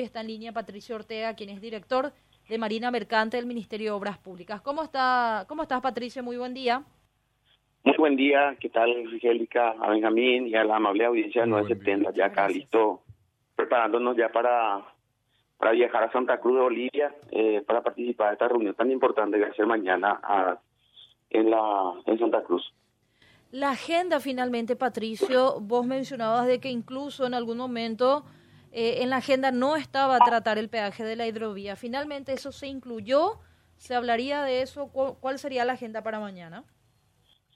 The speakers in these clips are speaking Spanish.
Está en línea Patricio Ortega, quien es director de Marina Mercante del Ministerio de Obras Públicas. ¿Cómo está, cómo estás, Patricio? Muy buen día. Muy buen día. ¿Qué tal, Angélica, a Benjamín y a la amable audiencia de 970? Ya acá listo, preparándonos ya para, para viajar a Santa Cruz de Bolivia eh, para participar de esta reunión tan importante que va a ser mañana a, en, la, en Santa Cruz. La agenda, finalmente, Patricio, vos mencionabas de que incluso en algún momento eh, en la agenda no estaba tratar el peaje de la hidrovía. Finalmente eso se incluyó, se hablaría de eso. ¿Cuál sería la agenda para mañana?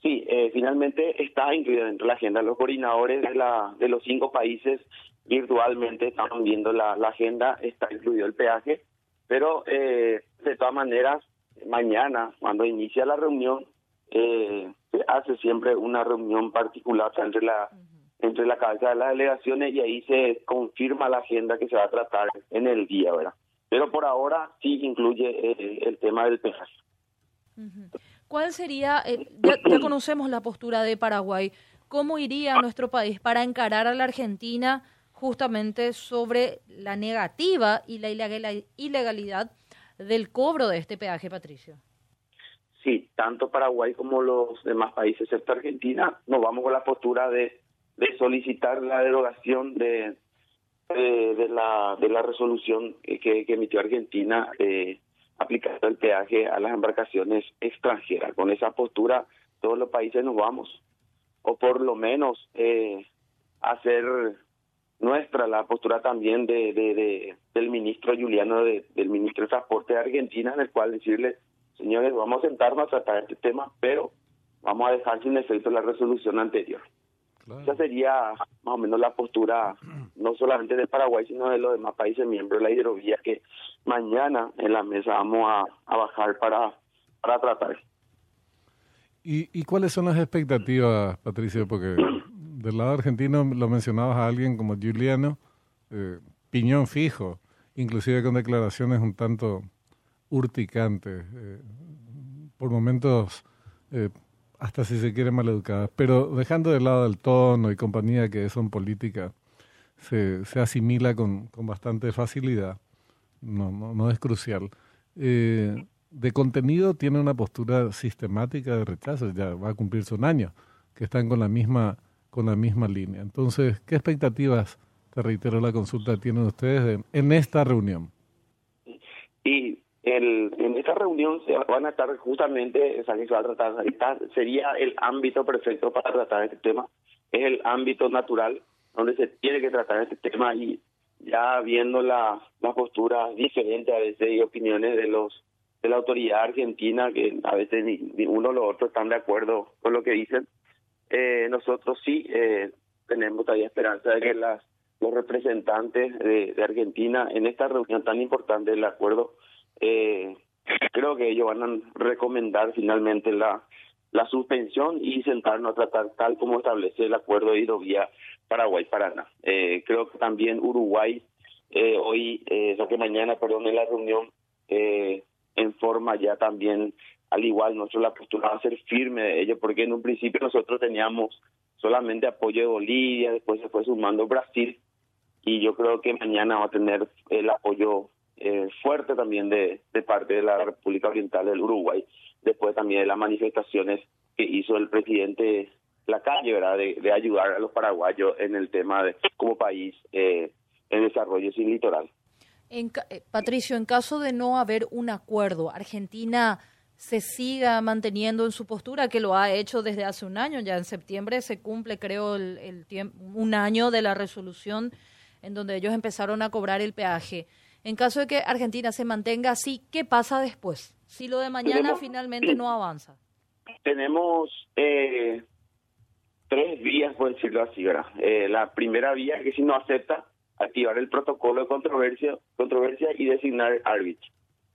Sí, eh, finalmente está incluida dentro de la agenda. Los coordinadores de, la, de los cinco países virtualmente están viendo la, agenda, está incluido el peaje, pero eh, de todas maneras, mañana, cuando inicia la reunión, se hace siempre una reunión particular entre la entre la cabeza de las delegaciones y ahí se confirma la agenda que se va a tratar en el día, ¿verdad? Pero por ahora sí incluye eh, el, tema del peaje. ¿Cuál sería, eh, ya, conocemos la postura de Paraguay, cómo iría nuestro país para encarar a la Argentina justamente sobre la negativa y la ilegalidad del cobro de este peaje, Patricio? Sí, tanto Paraguay como los demás países, excepto Argentina, nos vamos con la postura de de solicitar la derogación de, de, la, de la resolución que, emitió Argentina eh, aplicando el peaje a las embarcaciones extranjeras. Con esa postura todos los países nos vamos, o por lo menos eh, hacer nuestra la postura también de, de, del ministro Juliano, del ministro de Transporte de Argentina, en el cual decirle, señores, vamos a sentarnos a tratar este tema, pero vamos a dejar sin efecto la resolución anterior. Esa sería más o menos la postura no solamente de Paraguay, sino de los demás países miembros de la hidrovía que mañana en la mesa vamos a, bajar para, para tratar. ¿Y, ¿Y cuáles son las expectativas, Patricio? Porque del lado argentino lo mencionabas a alguien como Giuliano, eh, piñón fijo, inclusive con declaraciones un tanto urticantes, eh, por momentos eh, hasta si se quiere maleducadas. Pero dejando de lado el tono y compañía que son políticas, se, se asimila con, con bastante facilidad. No, no, es crucial. Eh, de contenido tiene una postura sistemática de rechazo, ya va a cumplirse un año, que están con la misma, con la misma línea. Entonces, ¿qué expectativas, te reitero la consulta, tienen ustedes en esta reunión? Y el, en esta reunión se van a estar justamente, se va a tratar, sería el ámbito perfecto para tratar este tema, es el ámbito natural donde se tiene que tratar este tema y ya viendo la, la postura diferente a veces y opiniones de los de la autoridad argentina que a veces ni, uno o lo otro están de acuerdo con lo que dicen eh, nosotros sí eh, tenemos todavía esperanza de que las los representantes de Argentina en esta reunión tan importante del acuerdo eh, creo que ellos van a recomendar finalmente la, la suspensión y sentarnos a tratar tal como establece el acuerdo de hidrovía Paraguay-Paraná. Eh, creo que también Uruguay eh, hoy, eh, o que mañana, perdón, en la reunión eh, en forma ya también, al igual, nosotros la postura va a ser firme de ellos, porque en un principio nosotros teníamos solamente apoyo de Bolivia, después se fue sumando Brasil, y yo creo que mañana va a tener el apoyo eh, fuerte también de, parte de la República Oriental del Uruguay, después también de las manifestaciones que hizo el presidente la calle, ¿verdad?, de, ayudar a los paraguayos en el tema de como país eh, en desarrollo sin litoral. Eh, Patricio, en caso de no haber un acuerdo, Argentina se siga manteniendo en su postura, que lo ha hecho desde hace un año, ya en septiembre se cumple, creo, el tiempo, un año de la resolución en donde ellos empezaron a cobrar el peaje. En caso de que Argentina se mantenga así, ¿qué pasa después? Si lo de mañana finalmente no avanza. Tenemos eh, tres vías, por decirlo así, ¿verdad? Eh, la primera vía es que si no acepta, activar el protocolo de controversia, controversia y designar árbitro.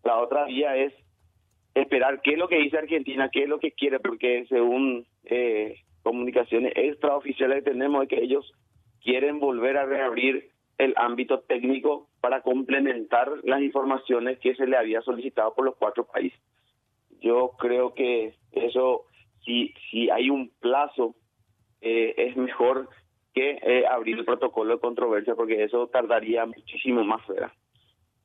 La otra vía es esperar qué es lo que dice Argentina, qué es lo que quiere, porque según eh, comunicaciones extraoficiales que tenemos, es que ellos quieren volver a reabrir el ámbito técnico para complementar las informaciones que se le había solicitado por los cuatro países. Yo creo que eso, si, si hay un plazo, eh, es mejor que eh, abrir el protocolo de controversia porque eso tardaría muchísimo más, ¿verdad?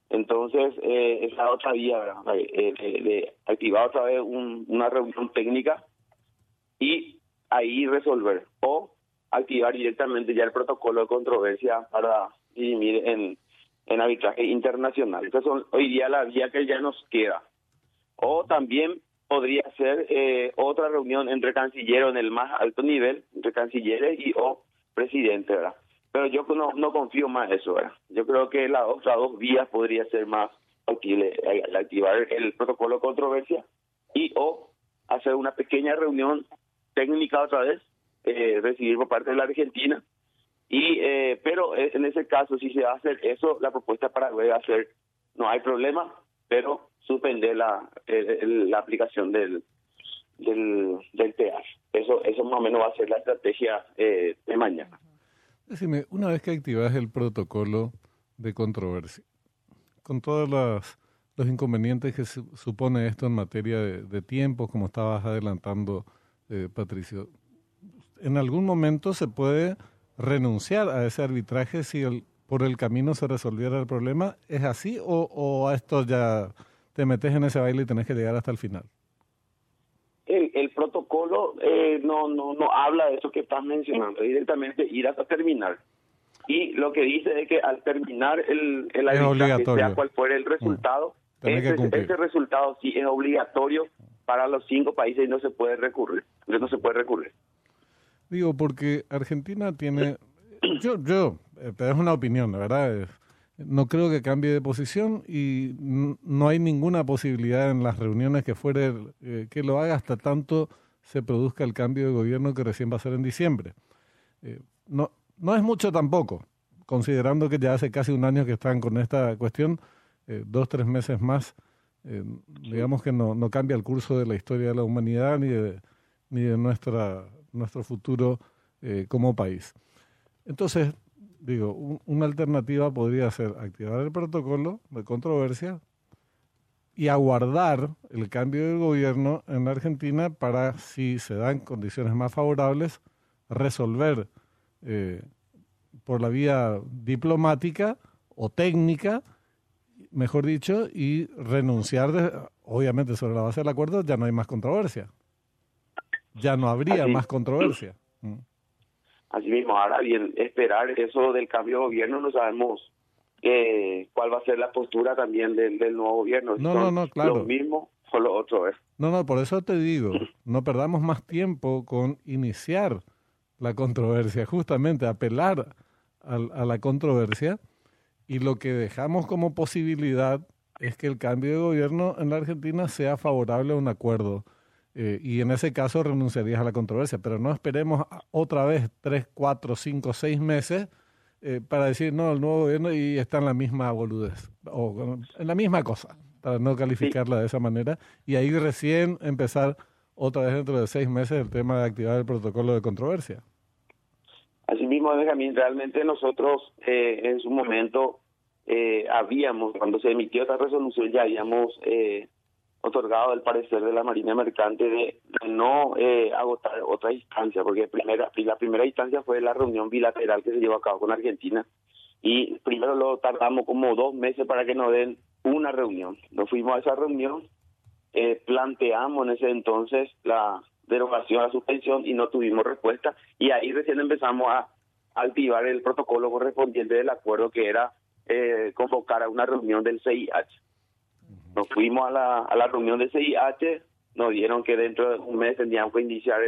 Entonces, eh, es la otra vía, ¿verdad? Eh, de, activar otra vez una reunión técnica y ahí resolver. O activar directamente ya el protocolo de controversia para dirimir en, en arbitraje internacional. Esa hoy día la vía que ya nos queda. O también podría ser eh, otra reunión entre cancilleros en el más alto nivel, entre cancilleres y o presidente, ¿verdad? Pero yo no, no confío más en eso, ¿verdad? Yo creo que las otras dos vías podría ser más útiles, activar el protocolo de controversia y o hacer una pequeña reunión técnica otra vez, eh, recibir por parte de la Argentina. Y eh, Pero en ese caso, si se va a hacer eso, la propuesta para a ser, no hay problema, pero suspender la, la aplicación del, del, del Eso, eso más o menos va a ser la estrategia eh, de mañana. Decime, una vez que activas el protocolo de controversia, con todos los, inconvenientes que supone esto en materia de, de tiempo, como estabas adelantando, eh, Patricio, ¿en algún momento se puede renunciar a ese arbitraje si el, por el camino se resolviera el problema? ¿Es así o, o a esto ya te metes en ese baile y tenés que llegar hasta el final? El, el protocolo eh, no, no, no habla de eso que estás mencionando, directamente ir hasta terminar. Y lo que dice es que al terminar el, el sea cual fuera el resultado, ese, ese, resultado sí es obligatorio para los cinco países y no se puede recurrir. No se puede recurrir. Digo, porque Argentina tiene... Yo, yo, eh, pero es una opinión, la verdad. No creo que cambie de posición y no hay ninguna posibilidad en las reuniones que fuere eh, que lo haga hasta tanto se produzca el cambio de gobierno que recién va a ser en diciembre. Eh, no, no es mucho tampoco, considerando que ya hace casi un año que están con esta cuestión, eh, dos, tres meses más, digamos que no, no cambia el curso de la historia de la humanidad ni de, ni de nuestra, nuestro futuro como país. Entonces, digo, una alternativa podría ser activar el protocolo de controversia y aguardar el cambio de gobierno en Argentina para, si se dan condiciones más favorables, resolver eh, por la vía diplomática o técnica, mejor dicho, y renunciar, obviamente sobre la base del acuerdo ya no hay más controversia. Ya no habría más controversia. Mm. Así mismo, ahora bien, esperar eso del cambio de gobierno, no sabemos eh, cuál va a ser la postura también del, nuevo gobierno. No, no, no, claro. Lo mismo o lo otro es. No, no, por eso te digo, no perdamos más tiempo con iniciar la controversia, justamente apelar a, a la controversia y lo que dejamos como posibilidad es que el cambio de gobierno en la Argentina sea favorable a un acuerdo eh, y en ese caso renunciarías a la controversia, pero no esperemos otra vez tres, cuatro, cinco, seis meses eh, para decir, no, el nuevo gobierno y está en la misma boludez, o en la misma cosa, para no calificarla de esa manera, y ahí recién empezar otra vez dentro de seis meses el tema de activar el protocolo de controversia. Asimismo, Benjamín, realmente nosotros eh, en su momento habíamos, cuando se emitió esta resolución, ya habíamos otorgado el parecer de la Marina Mercante de, no eh, agotar otra instancia, porque primera, la primera instancia fue la reunión bilateral que se llevó a cabo con Argentina y primero lo tardamos como dos meses para que nos den una reunión. Nos fuimos a esa reunión, eh, planteamos en ese entonces la derogación, la suspensión y no tuvimos respuesta y ahí recién empezamos a activar el protocolo correspondiente del acuerdo que era eh, convocar a una reunión del CIH. Nos fuimos a la, a la reunión de CIH, nos dieron que dentro de un mes tendríamos que iniciar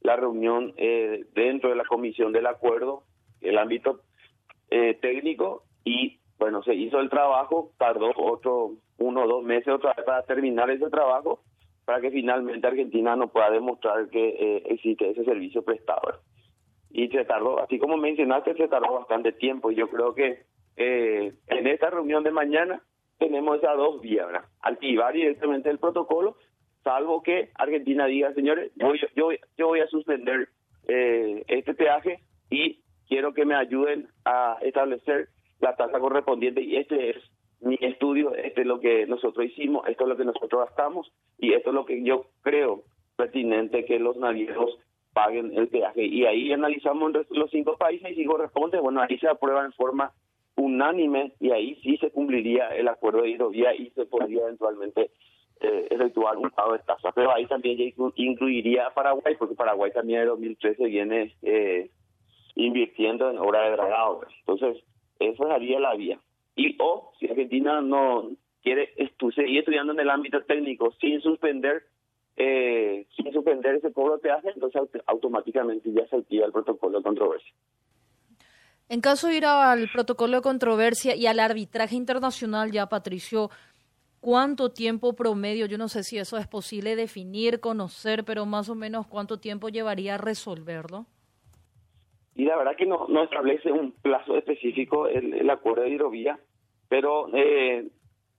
la reunión eh, dentro de la comisión del acuerdo, el ámbito eh, técnico, y bueno, se hizo el trabajo, tardó otro uno o dos meses otra vez para terminar ese trabajo, para que finalmente Argentina no pueda demostrar que eh, existe ese servicio prestado. Y se tardó, así como mencionaste, se tardó bastante tiempo, y yo creo que en esta reunión de mañana tenemos esas dos vías, ¿verdad? Activar directamente el protocolo, salvo que Argentina diga, señores, yo, yo, yo voy a suspender eh, este peaje y quiero que me ayuden a establecer la tasa correspondiente y este es mi estudio, este es lo que nosotros hicimos, esto es lo que nosotros gastamos y esto es lo que yo creo pertinente que los navieros paguen el peaje. Y ahí analizamos los cinco países y si corresponde, bueno, ahí se aprueba en forma unánime y ahí sí se cumpliría el acuerdo de hidrovía y se podría eventualmente eh, efectuar un pago de tasa. Pero ahí también ya incluiría a Paraguay, porque Paraguay también en 2013 viene eh, invirtiendo en obra de dragado. Entonces, eso haría la vía. Y o, si Argentina no quiere estu seguir estudiando en el ámbito técnico sin suspender eh, sin suspender ese cobro de peaje, entonces automáticamente ya se activa el protocolo de controversia. En caso de ir al protocolo de controversia y al arbitraje internacional, ya Patricio, ¿cuánto tiempo promedio? Yo no sé si eso es posible definir, conocer, pero más o menos cuánto tiempo llevaría a resolverlo. Y la verdad que no, establece un plazo específico el, acuerdo de hidrovía, pero eh,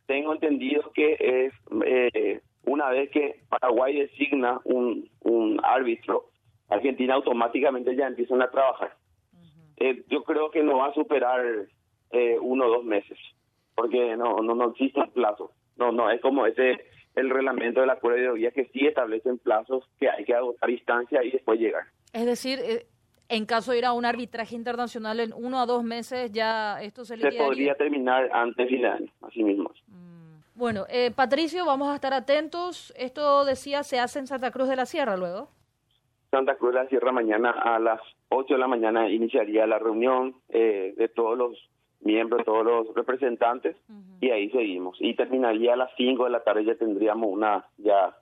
tengo entendido que es eh, una vez que Paraguay designa un, un árbitro, Argentina automáticamente ya empiezan a trabajar. Eh, yo creo que no va a superar eh, uno o dos meses, porque no, no, no existe un plazo. No, no, es como ese el reglamento de la acuerdo de que sí establecen plazos que hay que agotar distancia y después llegar. Es decir, eh, en caso de ir a un arbitraje internacional en uno a dos meses, ya esto se Se podría terminar antes de año, así mismo. Mm. Bueno, eh, Patricio, vamos a estar atentos. Esto decía, se hace en Santa Cruz de la Sierra luego. Santa Cruz de la Sierra mañana a las 8 de la mañana iniciaría la reunión eh, de todos los miembros, todos los representantes y ahí seguimos. Y terminaría a las 5 de la tarde ya tendríamos una ya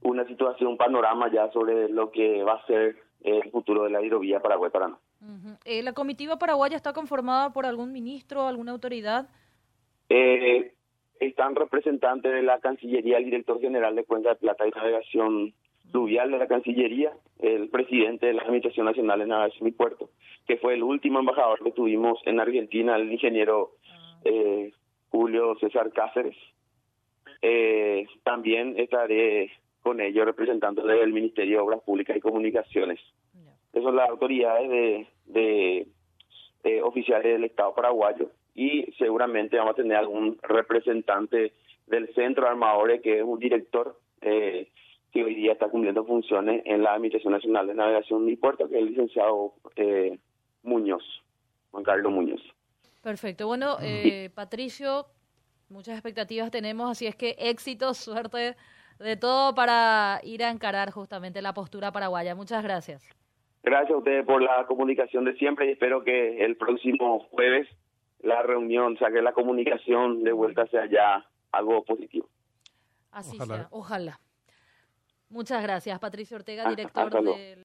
una situación, un panorama ya sobre lo que va a ser el futuro de la hidrovía Paraguay-Paraná. Eh, ¿La comitiva paraguaya está conformada por algún ministro, alguna autoridad? Eh, están representantes de la Cancillería, el director general de Cuenca de Plata y Navegación Fluvial de la Cancillería, el presidente de la Administración Nacional de Navegación y Puerto, que fue el último embajador que tuvimos en Argentina, el ingeniero eh, Julio César Cáceres. Eh, también estaré con ellos representando del Ministerio de Obras Públicas y Comunicaciones. Esas son las autoridades de, de eh, oficiales del Estado paraguayo y seguramente vamos a tener algún representante del Centro de Armadores, que es un director eh, que hoy día está cumpliendo funciones en la Administración Nacional de Navegación y Puerto, que es el licenciado eh, Muñoz, Juan Carlos Muñoz. Perfecto. Bueno, eh, Patricio, muchas expectativas tenemos, así es que éxito, suerte de todo para ir a encarar justamente la postura paraguaya. Muchas gracias. Gracias a ustedes por la comunicación de siempre y espero que el próximo jueves la reunión, o sea, que la comunicación de vuelta sea ya algo positivo. Así sea, ojalá. Muchas gracias, Patricio Ortega, director del...